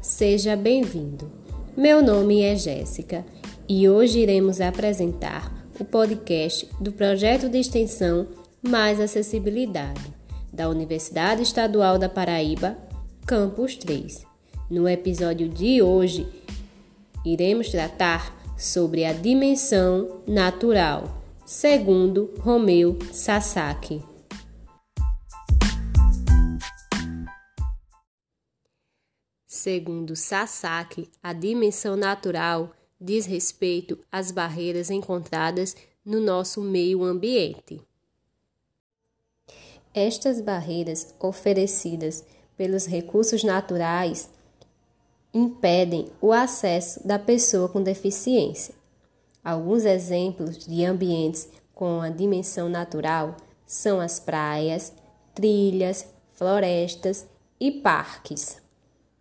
seja bem-vindo. Meu nome é Jéssica e hoje iremos apresentar o podcast do projeto de extensão Mais Acessibilidade da Universidade Estadual da Paraíba, Campus 3. No episódio de hoje, iremos tratar sobre a dimensão natural, segundo Romeu Sasaki. Segundo Sasaki, a dimensão natural diz respeito às barreiras encontradas no nosso meio ambiente. Estas barreiras oferecidas pelos recursos naturais impedem o acesso da pessoa com deficiência. Alguns exemplos de ambientes com a dimensão natural são as praias, trilhas, florestas e parques.